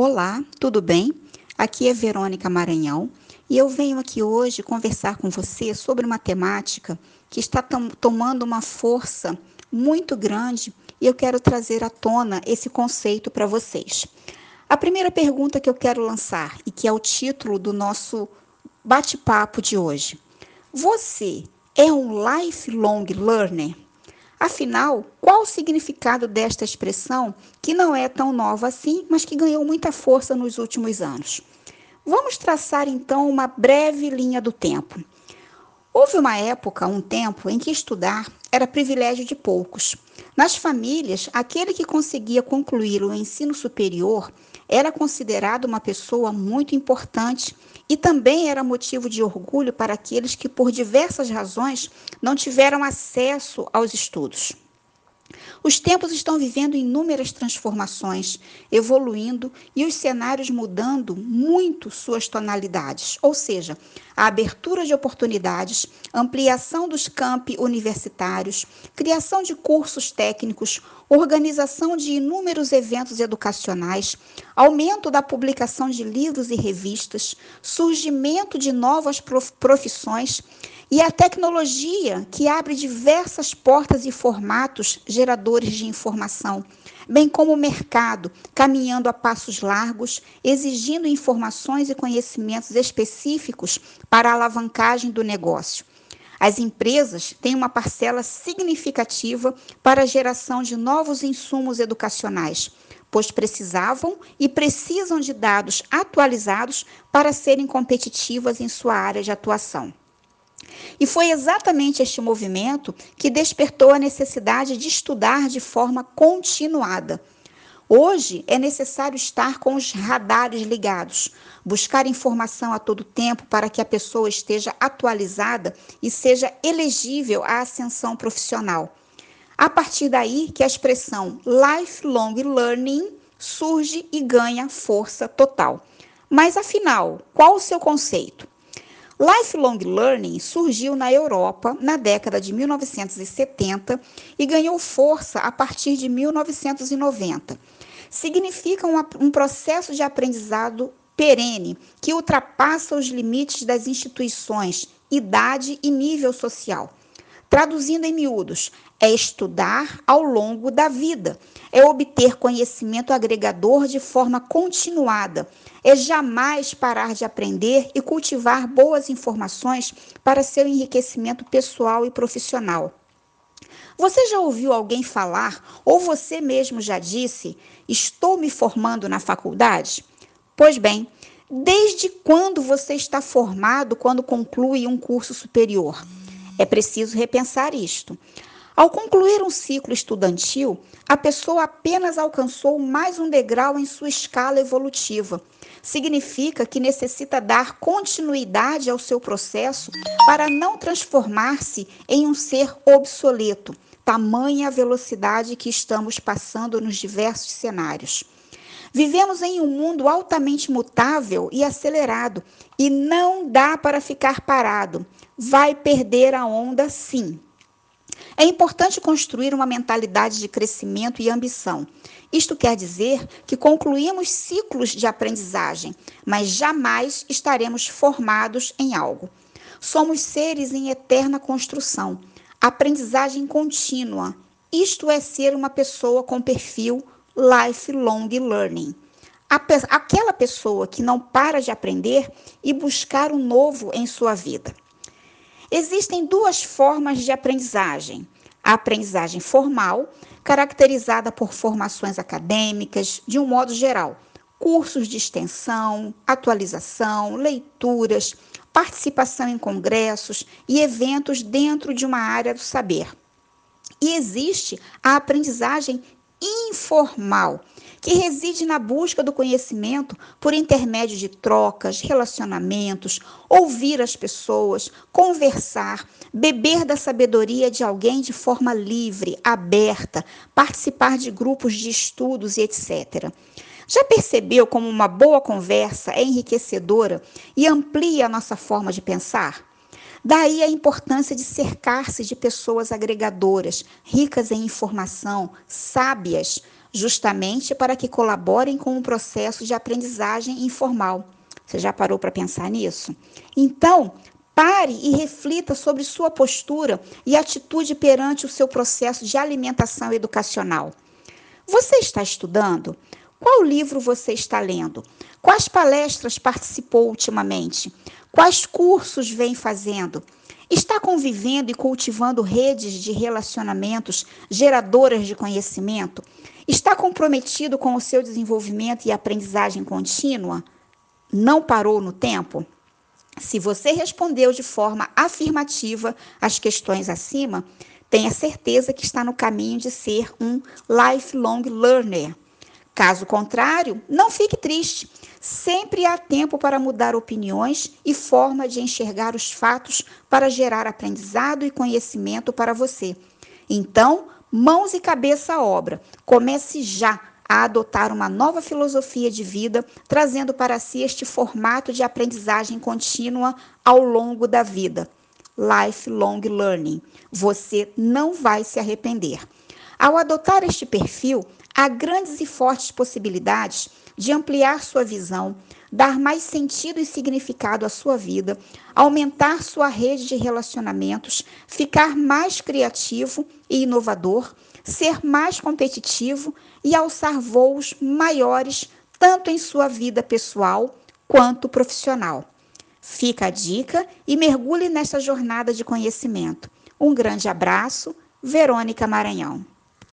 Olá, tudo bem? Aqui é Verônica Maranhão e eu venho aqui hoje conversar com você sobre uma temática que está tom tomando uma força muito grande e eu quero trazer à tona esse conceito para vocês. A primeira pergunta que eu quero lançar e que é o título do nosso bate-papo de hoje: Você é um lifelong learner? Afinal, qual o significado desta expressão que não é tão nova assim, mas que ganhou muita força nos últimos anos? Vamos traçar então uma breve linha do tempo. Houve uma época, um tempo, em que estudar era privilégio de poucos. Nas famílias, aquele que conseguia concluir o ensino superior era considerado uma pessoa muito importante e também era motivo de orgulho para aqueles que, por diversas razões, não tiveram acesso aos estudos. Os tempos estão vivendo inúmeras transformações, evoluindo e os cenários mudando muito suas tonalidades, ou seja, a abertura de oportunidades, ampliação dos campi universitários, criação de cursos técnicos, organização de inúmeros eventos educacionais, aumento da publicação de livros e revistas, surgimento de novas profissões e a tecnologia que abre diversas portas e formatos geradores de informação, bem como o mercado caminhando a passos largos, exigindo informações e conhecimentos específicos para a alavancagem do negócio. As empresas têm uma parcela significativa para a geração de novos insumos educacionais, pois precisavam e precisam de dados atualizados para serem competitivas em sua área de atuação. E foi exatamente este movimento que despertou a necessidade de estudar de forma continuada. Hoje é necessário estar com os radares ligados, buscar informação a todo tempo para que a pessoa esteja atualizada e seja elegível à ascensão profissional. A partir daí que a expressão lifelong learning surge e ganha força total. Mas afinal, qual o seu conceito? Lifelong Learning surgiu na Europa na década de 1970 e ganhou força a partir de 1990. Significa um, um processo de aprendizado perene que ultrapassa os limites das instituições, idade e nível social. Traduzindo em miúdos, é estudar ao longo da vida, é obter conhecimento agregador de forma continuada, é jamais parar de aprender e cultivar boas informações para seu enriquecimento pessoal e profissional. Você já ouviu alguém falar, ou você mesmo já disse, estou me formando na faculdade? Pois bem, desde quando você está formado quando conclui um curso superior? É preciso repensar isto. Ao concluir um ciclo estudantil, a pessoa apenas alcançou mais um degrau em sua escala evolutiva. Significa que necessita dar continuidade ao seu processo para não transformar-se em um ser obsoleto, tamanha a velocidade que estamos passando nos diversos cenários. Vivemos em um mundo altamente mutável e acelerado e não dá para ficar parado. Vai perder a onda, sim. É importante construir uma mentalidade de crescimento e ambição. Isto quer dizer que concluímos ciclos de aprendizagem, mas jamais estaremos formados em algo. Somos seres em eterna construção, aprendizagem contínua. Isto é ser uma pessoa com perfil lifelong learning. Aquela pessoa que não para de aprender e buscar o novo em sua vida. Existem duas formas de aprendizagem: a aprendizagem formal, caracterizada por formações acadêmicas, de um modo geral, cursos de extensão, atualização, leituras, participação em congressos e eventos dentro de uma área do saber. E existe a aprendizagem informal, que reside na busca do conhecimento por intermédio de trocas, relacionamentos, ouvir as pessoas, conversar, beber da sabedoria de alguém de forma livre, aberta, participar de grupos de estudos e etc. Já percebeu como uma boa conversa é enriquecedora e amplia a nossa forma de pensar? Daí a importância de cercar-se de pessoas agregadoras, ricas em informação, sábias, justamente para que colaborem com o processo de aprendizagem informal. Você já parou para pensar nisso? Então, pare e reflita sobre sua postura e atitude perante o seu processo de alimentação educacional. Você está estudando? Qual livro você está lendo? Quais palestras participou ultimamente? Quais cursos vem fazendo? Está convivendo e cultivando redes de relacionamentos geradoras de conhecimento? Está comprometido com o seu desenvolvimento e aprendizagem contínua? Não parou no tempo? Se você respondeu de forma afirmativa às questões acima, tenha certeza que está no caminho de ser um lifelong learner. Caso contrário, não fique triste. Sempre há tempo para mudar opiniões e forma de enxergar os fatos para gerar aprendizado e conhecimento para você. Então, mãos e cabeça à obra. Comece já a adotar uma nova filosofia de vida, trazendo para si este formato de aprendizagem contínua ao longo da vida. Lifelong Learning. Você não vai se arrepender. Ao adotar este perfil, há grandes e fortes possibilidades de ampliar sua visão, dar mais sentido e significado à sua vida, aumentar sua rede de relacionamentos, ficar mais criativo e inovador, ser mais competitivo e alçar voos maiores tanto em sua vida pessoal quanto profissional. Fica a dica e mergulhe nesta jornada de conhecimento. Um grande abraço, Verônica Maranhão.